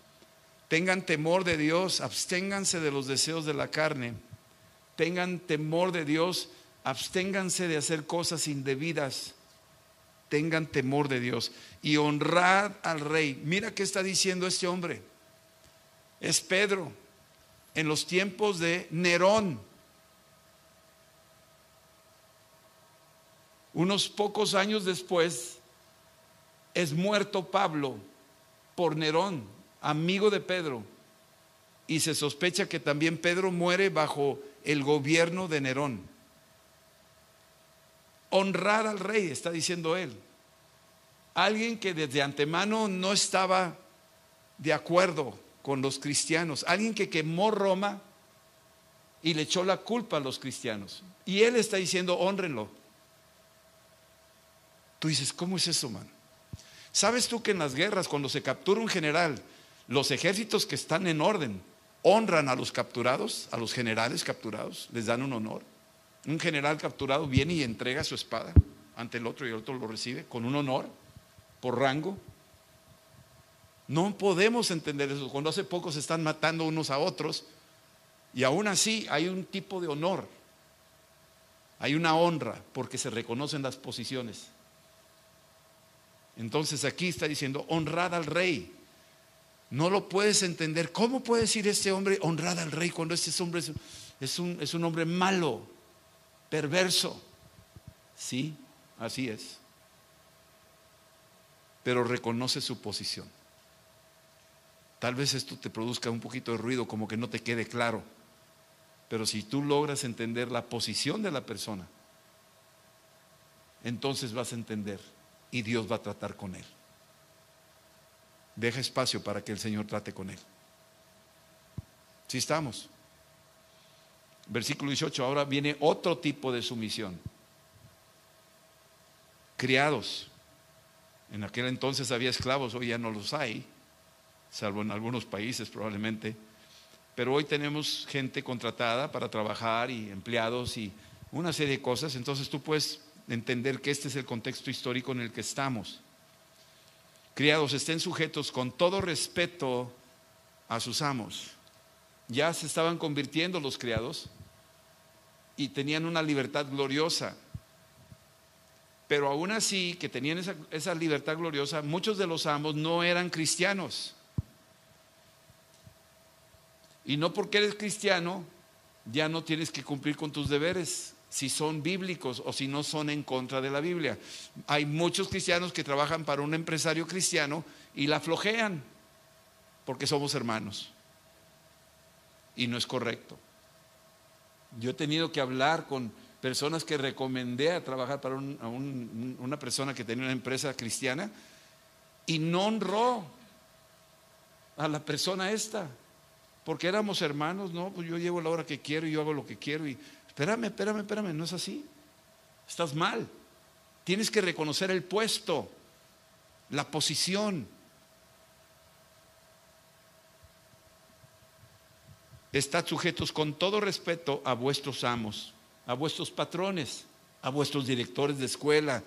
Tengan temor de Dios, absténganse de los deseos de la carne, tengan temor de Dios, absténganse de hacer cosas indebidas tengan temor de Dios y honrad al rey. Mira qué está diciendo este hombre. Es Pedro en los tiempos de Nerón. Unos pocos años después es muerto Pablo por Nerón, amigo de Pedro. Y se sospecha que también Pedro muere bajo el gobierno de Nerón honrar al rey, está diciendo él. Alguien que desde antemano no estaba de acuerdo con los cristianos, alguien que quemó Roma y le echó la culpa a los cristianos. Y él está diciendo, honrenlo. Tú dices, ¿cómo es eso, man? ¿Sabes tú que en las guerras, cuando se captura un general, los ejércitos que están en orden honran a los capturados, a los generales capturados, les dan un honor? Un general capturado viene y entrega su espada ante el otro y el otro lo recibe con un honor por rango. No podemos entender eso. Cuando hace poco se están matando unos a otros y aún así hay un tipo de honor. Hay una honra porque se reconocen las posiciones. Entonces aquí está diciendo, honrad al rey. No lo puedes entender. ¿Cómo puede decir este hombre honrad al rey cuando este hombre es, un, es un hombre malo? Perverso. Sí, así es. Pero reconoce su posición. Tal vez esto te produzca un poquito de ruido, como que no te quede claro. Pero si tú logras entender la posición de la persona, entonces vas a entender y Dios va a tratar con él. Deja espacio para que el Señor trate con él. Si estamos. Versículo 18, ahora viene otro tipo de sumisión. Criados. En aquel entonces había esclavos, hoy ya no los hay, salvo en algunos países probablemente. Pero hoy tenemos gente contratada para trabajar y empleados y una serie de cosas. Entonces tú puedes entender que este es el contexto histórico en el que estamos. Criados, estén sujetos con todo respeto a sus amos. Ya se estaban convirtiendo los criados y tenían una libertad gloriosa. Pero aún así, que tenían esa, libertad gloriosa, muchos de los amos no eran cristianos. Y no porque eres cristiano, ya no tienes que cumplir con tus deberes, si son bíblicos o si no son en contra de la Biblia. Hay muchos cristianos que trabajan para un empresario cristiano y la flojean, porque somos hermanos. Y no es correcto. Yo he tenido que hablar con personas que recomendé a trabajar para una persona que tenía una empresa cristiana y no honró a la persona esta, porque éramos hermanos, no, pues yo llevo la hora que quiero y yo hago lo que quiero y espérame, espérame, espérame, no es así, estás mal, tienes que reconocer el puesto, la posición. Estad sujetos con todo respeto a vuestros amos. a vuestros patrones, a vuestros directores de escuela,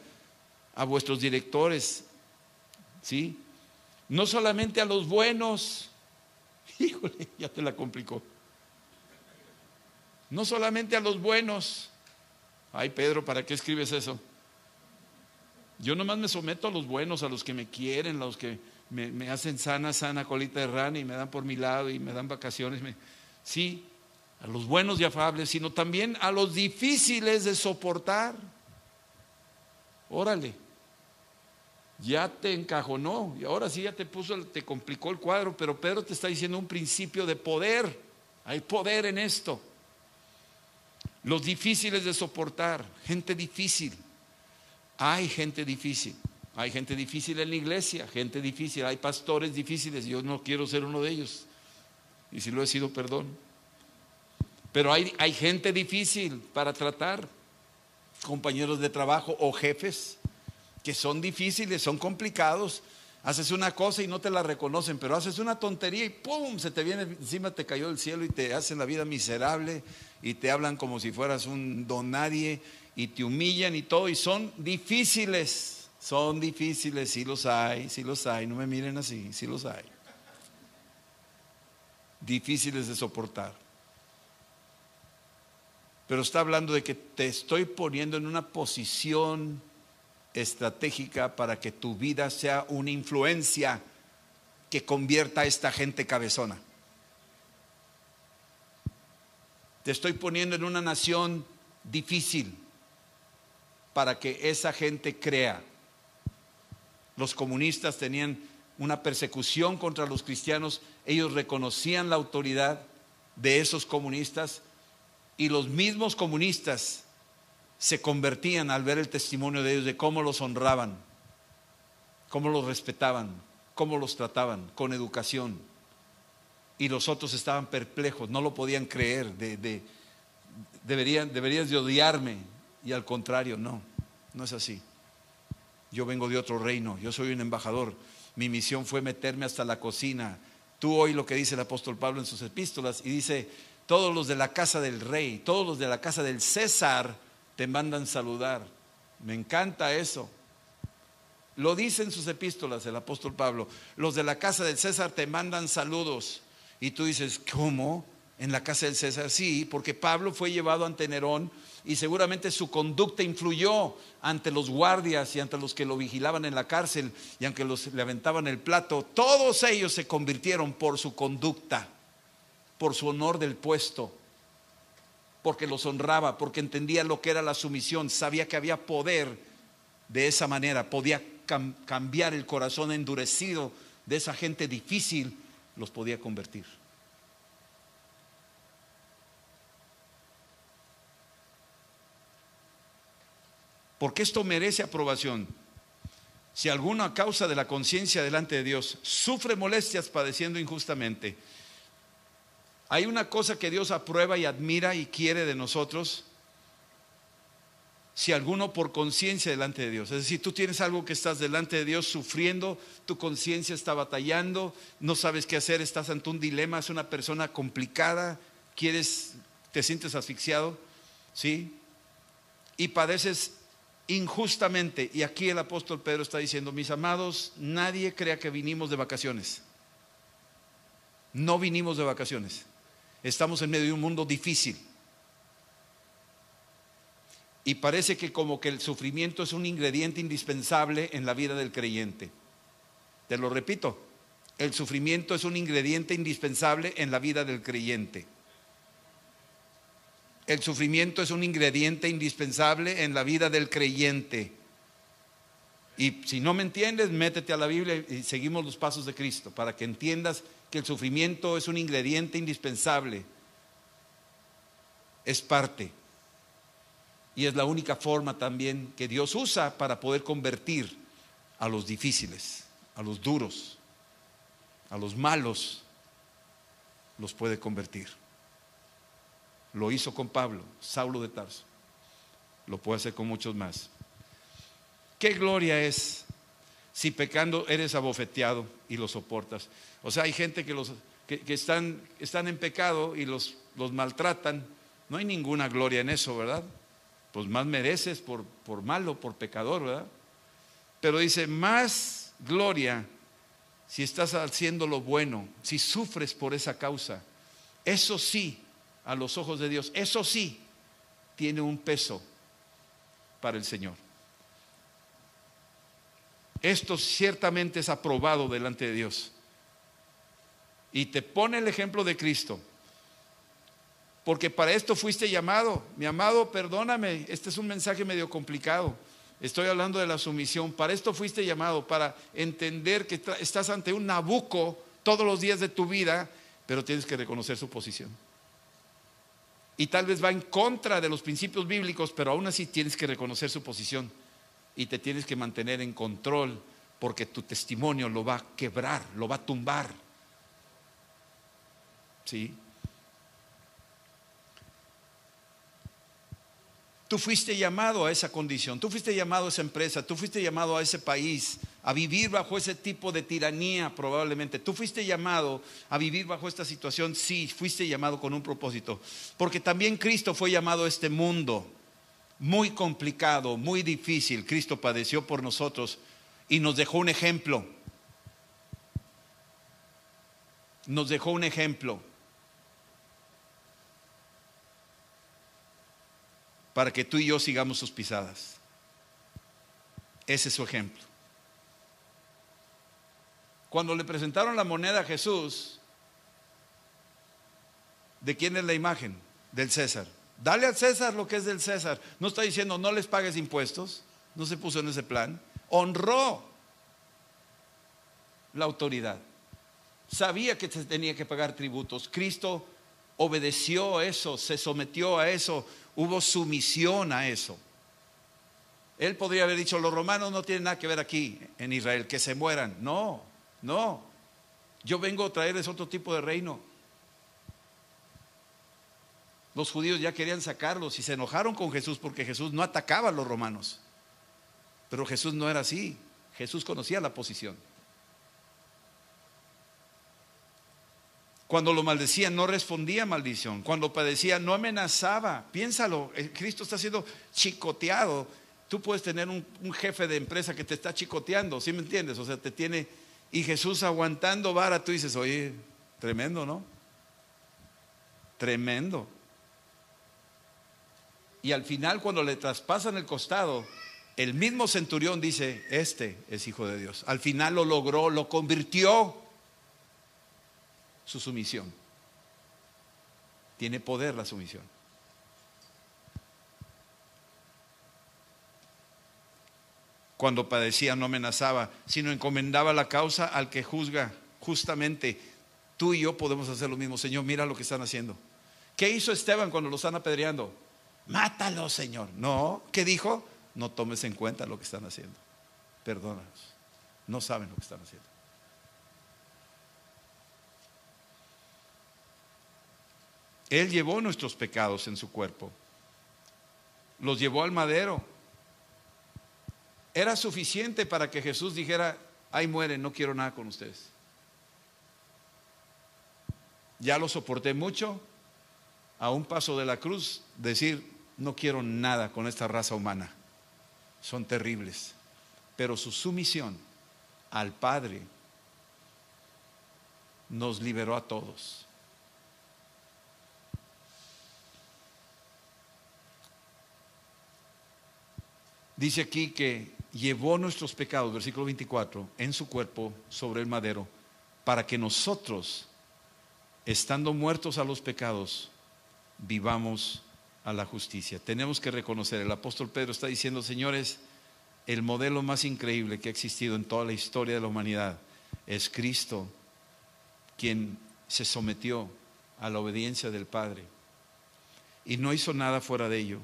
a vuestros directores, ¿sí? No solamente a los buenos, (laughs) híjole, ya te la complicó. No solamente a los buenos. Ay, Pedro, ¿para qué escribes eso? Yo nomás me someto a los buenos, a los que me quieren, a los que me, hacen sana, sana colita de rana y me dan por mi lado y me dan vacaciones. Sí, a los buenos y afables, sino también a los difíciles de soportar. Órale, ya te encajonó y ahora sí ya te puso, te complicó el cuadro, pero Pedro te está diciendo un principio de poder. Hay poder en esto. Los difíciles de soportar, gente difícil. Hay gente difícil. Hay gente difícil en la iglesia, gente difícil. Hay pastores difíciles. Yo no quiero ser uno de ellos. Y si lo he sido, perdón. Pero hay, hay gente difícil para tratar. Compañeros de trabajo o jefes que son difíciles, son complicados. Haces una cosa y no te la reconocen, pero haces una tontería y ¡pum! Se te viene encima, te cayó el cielo y te hacen la vida miserable y te hablan como si fueras un don nadie y te humillan y todo, y son difíciles, son difíciles, sí los hay, sí los hay, no me miren así, sí los hay. Difíciles de soportar. Pero está hablando de que te estoy poniendo en una posición estratégica para que tu vida sea una influencia que convierta a esta gente cabezona. Te estoy poniendo en una nación difícil, para que esa gente crea. Los comunistas tenían una persecución contra los cristianos, ellos reconocían la autoridad de esos comunistas y los mismos comunistas se convertían al ver el testimonio de ellos de cómo los honraban, cómo los respetaban, cómo los trataban con educación. Y los otros estaban perplejos, no lo podían creer, de, deberían, deberías de odiarme, y al contrario, no, no es así. Yo vengo de otro reino, yo soy un embajador. Mi misión fue meterme hasta la cocina. Tú hoy lo que dice el apóstol Pablo en sus epístolas y dice, todos los de la casa del rey, todos los de la casa del César te mandan saludar. Me encanta eso. Lo dice en sus epístolas el apóstol Pablo, los de la casa del César te mandan saludos. Y tú dices, ¿cómo? En la casa del César, sí, porque Pablo fue llevado ante Nerón y seguramente su conducta influyó ante los guardias y ante los que lo vigilaban en la cárcel y aunque los le aventaban el plato, todos ellos se convirtieron por su conducta, por su honor del puesto, porque los honraba, porque entendía lo que era la sumisión, sabía que había poder de esa manera, podía cambiar el corazón endurecido de esa gente difícil, los podía convertir. Porque esto merece aprobación. Si alguno a causa de la conciencia delante de Dios sufre molestias padeciendo injustamente, hay una cosa que Dios aprueba y admira y quiere de nosotros. Si alguno por conciencia delante de Dios, es decir, tú tienes algo que estás delante de Dios sufriendo, tu conciencia está batallando, no sabes qué hacer, estás ante un dilema, es una persona complicada, quieres, te sientes asfixiado, ¿sí? Y padeces injustamente. Y aquí el apóstol Pedro está diciendo, mis amados, nadie crea que vinimos de vacaciones. No vinimos de vacaciones. Estamos en medio de un mundo difícil. Y parece que como que el sufrimiento es un ingrediente indispensable en la vida del creyente. Te lo repito, el sufrimiento es un ingrediente indispensable en la vida del creyente. El sufrimiento es un ingrediente indispensable en la vida del creyente. Y si no me entiendes, métete a la Biblia y seguimos los pasos de Cristo para que entiendas que el sufrimiento es un ingrediente indispensable. Es parte. Y es la única forma también que Dios usa para poder convertir a los difíciles, a los duros, a los malos, los puede convertir. Lo hizo con Pablo, Saulo de Tarso. Lo puede hacer con muchos más. ¿Qué gloria es si pecando eres abofeteado y lo soportas? O sea, hay gente que, los, que, están, están, en pecado y los, los maltratan No hay ninguna gloria en eso, ¿verdad? Pues más mereces por, por malo, por pecador, ¿verdad? Pero dice, más gloria si estás haciendo lo bueno, si sufres por esa causa. Eso sí, a los ojos de Dios, eso sí, tiene un peso para el Señor. Esto ciertamente es aprobado delante de Dios. Y te pone el ejemplo de Cristo. Porque para esto fuiste llamado. Mi amado, perdóname, este es un mensaje medio complicado. Estoy hablando de la sumisión. Para esto fuiste llamado, para entender que estás ante un nabuco todos los días de tu vida, pero tienes que reconocer su posición. Y tal vez va en contra de los principios bíblicos, pero aún así tienes que reconocer su posición y te tienes que mantener en control porque tu testimonio lo va a quebrar, lo va a tumbar. ¿Sí? Tú fuiste llamado a esa condición, tú fuiste llamado a esa empresa, tú fuiste llamado a ese país, a vivir bajo ese tipo de tiranía probablemente. Tú fuiste llamado a vivir bajo esta situación, sí, fuiste llamado con un propósito. Porque también Cristo fue llamado a este mundo muy complicado, muy difícil. Cristo padeció por nosotros y nos dejó un ejemplo. Nos dejó un ejemplo. Para que tú y yo sigamos sus pisadas. Ese es su ejemplo. Cuando le presentaron la moneda a Jesús, ¿de quién es la imagen? Del César. Dale al César lo que es del César. No está diciendo no les pagues impuestos, no se puso en ese plan. Honró la autoridad. Sabía que se tenía que pagar tributos. Cristo obedeció eso, se sometió a eso, hubo sumisión a eso. Él podría haber dicho, los romanos no tienen nada que ver aquí en Israel, que se mueran. No, no. Yo vengo a traerles otro tipo de reino. Los judíos ya querían sacarlos y se enojaron con Jesús porque Jesús no atacaba a los romanos. Pero Jesús no era así. Jesús conocía la posición. Cuando lo maldecía no respondía maldición. Cuando padecía no amenazaba. Piénsalo, eh, Cristo está siendo chicoteado. Tú puedes tener un, jefe de empresa que te está chicoteando, ¿sí me entiendes? O sea, te tiene... Y Jesús aguantando vara, tú dices, oye, tremendo, ¿no? Tremendo. Y al final cuando le traspasan el costado, el mismo centurión dice, este es hijo de Dios. Al final lo logró, lo convirtió su sumisión. Tiene poder la sumisión. Cuando padecía no amenazaba, sino encomendaba la causa al que juzga justamente. Tú y yo podemos hacer lo mismo. Señor, mira lo que están haciendo. ¿Qué hizo Esteban cuando lo están apedreando? Mátalo, Señor. No, ¿qué dijo? No tomes en cuenta lo que están haciendo. Perdónanos. No saben lo que están haciendo. Él llevó nuestros pecados en su cuerpo. Los llevó al madero. Era suficiente para que Jesús dijera, ahí mueren, no quiero nada con ustedes. Ya lo soporté mucho, a un paso de la cruz, decir, no quiero nada con esta raza humana. Son terribles. Pero su sumisión al Padre nos liberó a todos. Dice aquí que llevó nuestros pecados, versículo 24, en su cuerpo sobre el madero, para que nosotros, estando muertos a los pecados, vivamos a la justicia. Tenemos que reconocer, el apóstol Pedro está diciendo, señores, el modelo más increíble que ha existido en toda la historia de la humanidad es Cristo, quien se sometió a la obediencia del Padre y no hizo nada fuera de ello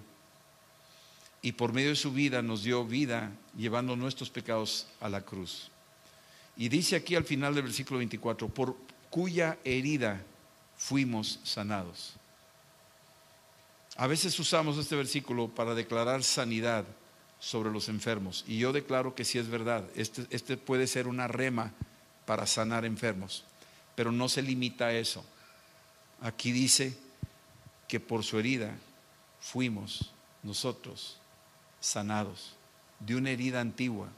y por medio de su vida nos dio vida llevando nuestros pecados a la cruz. Y dice aquí al final del versículo 24, por cuya herida fuimos sanados. A veces usamos este versículo para declarar sanidad sobre los enfermos. Y yo declaro que sí es verdad. Este, este puede ser una rema para sanar enfermos. Pero no se limita a eso. Aquí dice que por su herida fuimos nosotros sanados de una herida antigua,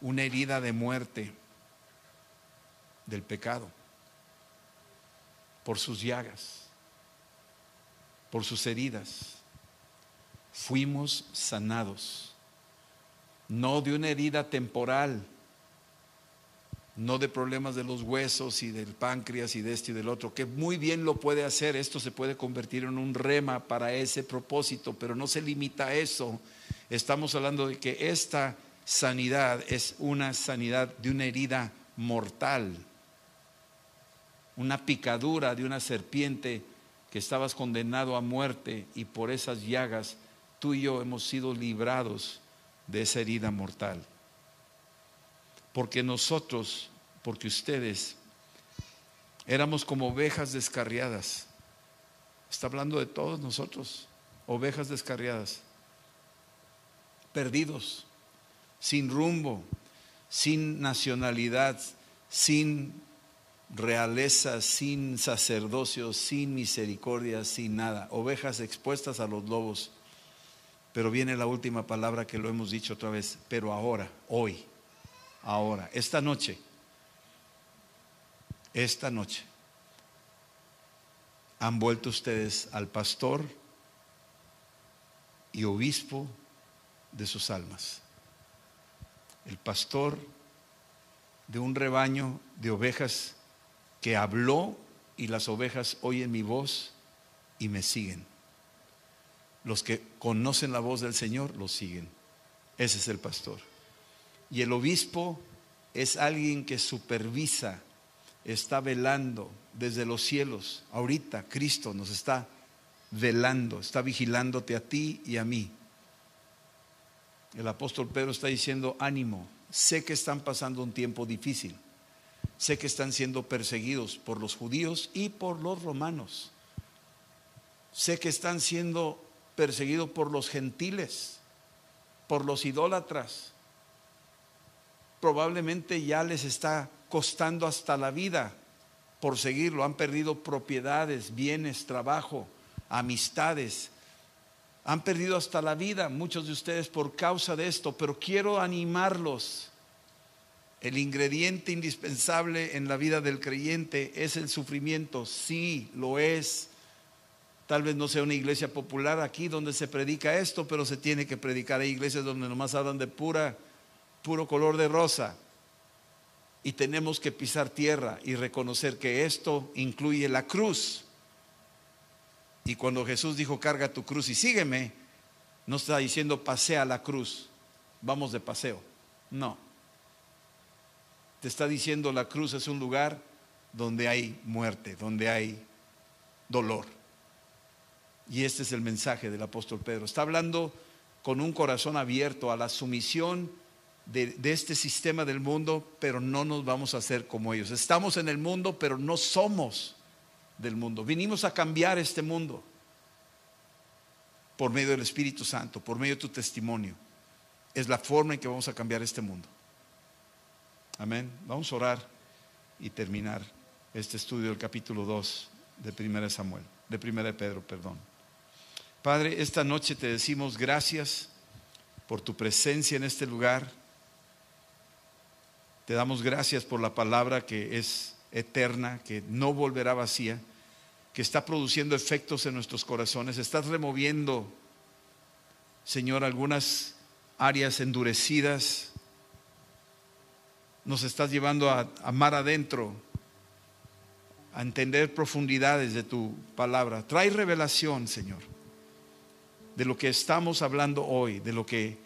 una herida de muerte del pecado, por sus llagas, por sus heridas, fuimos sanados, no de una herida temporal, no de problemas de los huesos y del páncreas y de este y del otro, que muy bien lo puede hacer, esto se puede convertir en un rema para ese propósito, pero no se limita a eso. Estamos hablando de que esta sanidad es una sanidad de una herida mortal, una picadura de una serpiente que estabas condenado a muerte y por esas llagas tú y yo hemos sido librados de esa herida mortal. Porque nosotros, porque ustedes, éramos como ovejas descarriadas. Está hablando de todos nosotros, ovejas descarriadas, perdidos, sin rumbo, sin nacionalidad, sin realeza, sin sacerdocio, sin misericordia, sin nada. Ovejas expuestas a los lobos. Pero viene la última palabra que lo hemos dicho otra vez, pero ahora, hoy, ahora, esta noche, esta noche, han vuelto ustedes al pastor y obispo de sus almas. El pastor de un rebaño de ovejas que habló y las ovejas oyen mi voz y me siguen. Los que conocen la voz del Señor lo siguen. Ese es el pastor. Y el obispo es alguien que supervisa, está velando desde los cielos. Ahorita Cristo nos está velando, está vigilándote a ti y a mí. El apóstol Pedro está diciendo, ánimo, sé que están pasando un tiempo difícil, sé que están siendo perseguidos por los judíos y por los romanos, sé que están siendo perseguidos por los gentiles, por los idólatras, probablemente ya les está costando hasta la vida por seguirlo, han perdido propiedades, bienes, trabajo, amistades, han perdido hasta la vida muchos de ustedes por causa de esto, pero quiero animarlos. El ingrediente indispensable en la vida del creyente es el sufrimiento, sí, lo es. Tal vez no sea una iglesia popular aquí donde se predica esto, pero se tiene que predicar. Hay iglesias donde nomás hablan de pura, puro color de rosa. Y tenemos que pisar tierra y reconocer que esto incluye la cruz. Y cuando Jesús dijo, carga tu cruz y sígueme, no está diciendo pasea la cruz, vamos de paseo. No. Te está diciendo la cruz es un lugar donde hay muerte, donde hay dolor. Y este es el mensaje del apóstol Pedro. Está hablando con un corazón abierto a la sumisión de, de, este sistema del mundo, pero no nos vamos a hacer como ellos. Estamos en el mundo, pero no somos del mundo. Vinimos a cambiar este mundo por medio del Espíritu Santo, por medio de tu testimonio. Es la forma en que vamos a cambiar este mundo. Amén. Vamos a orar y terminar este estudio del capítulo 2 de 1 Samuel, de 1 Pedro, perdón. Padre, esta noche te decimos gracias por tu presencia en este lugar. Te damos gracias por la palabra que es eterna, que no volverá vacía, que está produciendo efectos en nuestros corazones. Estás removiendo, Señor, algunas áreas endurecidas. Nos estás llevando a amar adentro, a entender profundidades de tu palabra. Trae revelación, Señor, de lo que estamos hablando hoy, de lo que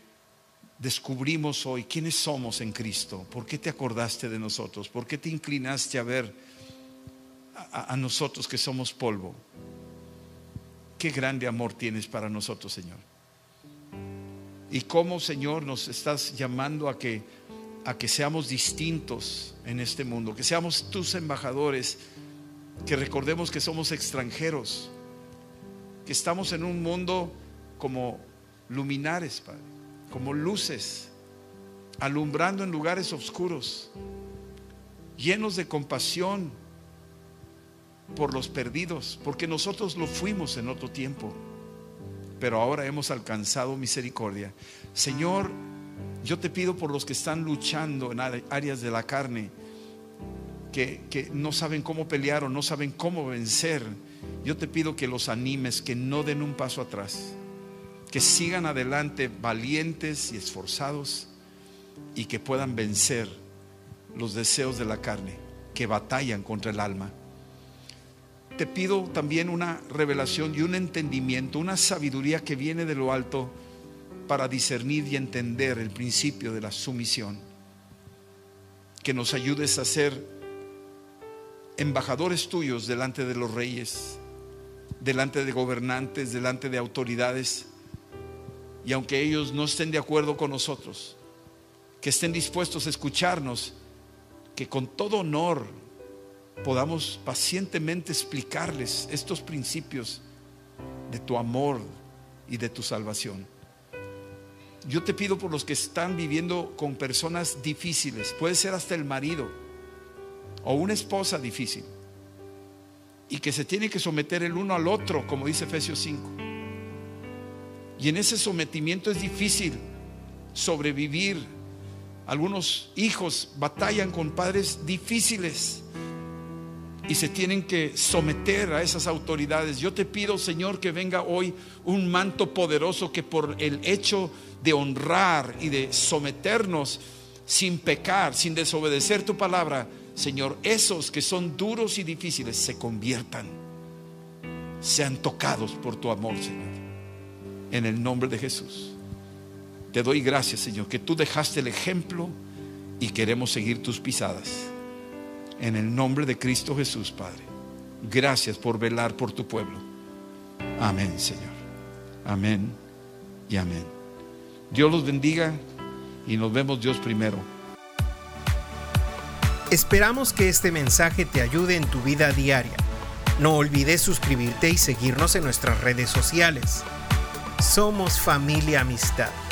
descubrimos hoy quiénes somos en Cristo, por qué te acordaste de nosotros, por qué te inclinaste a ver a, nosotros que somos polvo. Qué grande amor tienes para nosotros, Señor. Y cómo, Señor, nos estás llamando a que, a que seamos distintos en este mundo, que seamos tus embajadores, que recordemos que somos extranjeros, que estamos en un mundo como luminares, Padre como luces, alumbrando en lugares oscuros, llenos de compasión, por los perdidos, porque nosotros lo fuimos en otro tiempo, pero ahora hemos alcanzado misericordia. Señor, yo te pido por los que están luchando en áreas de la carne, que, que no saben cómo pelear o no saben cómo vencer. Yo te pido que los animes, que no den un paso atrás, que sigan adelante valientes y esforzados y que puedan vencer los deseos de la carne que batallan contra el alma. Te pido también una revelación y un entendimiento, una sabiduría que viene de lo alto para discernir y entender el principio de la sumisión. Que nos ayudes a ser embajadores tuyos delante de los reyes, delante de gobernantes, delante de autoridades. Y aunque ellos no estén de acuerdo con nosotros, que estén dispuestos a escucharnos, que con todo honor podamos pacientemente explicarles estos principios de tu amor y de tu salvación. Yo te pido por los que están viviendo con personas difíciles, puede ser hasta el marido o una esposa difícil, y que se tiene que someter el uno al otro, como dice Efesios 5. Y en ese sometimiento es difícil sobrevivir. Algunos hijos batallan con padres difíciles y se tienen que someter a esas autoridades. Yo te pido, Señor, que venga hoy un manto poderoso que por el hecho de honrar y de someternos sin pecar, sin desobedecer tu palabra, Señor, esos que son duros y difíciles se conviertan, sean tocados por tu amor, Señor. En el nombre de Jesús. Te doy gracias, Señor, que tú dejaste el ejemplo y queremos seguir tus pisadas. En el nombre de Cristo Jesús, Padre. Gracias por velar por tu pueblo. Amén, Señor. Amén y amén. Dios los bendiga y nos vemos Dios primero. Esperamos que este mensaje te ayude en tu vida diaria. No olvides suscribirte y seguirnos en nuestras redes sociales. Somos familia amistad.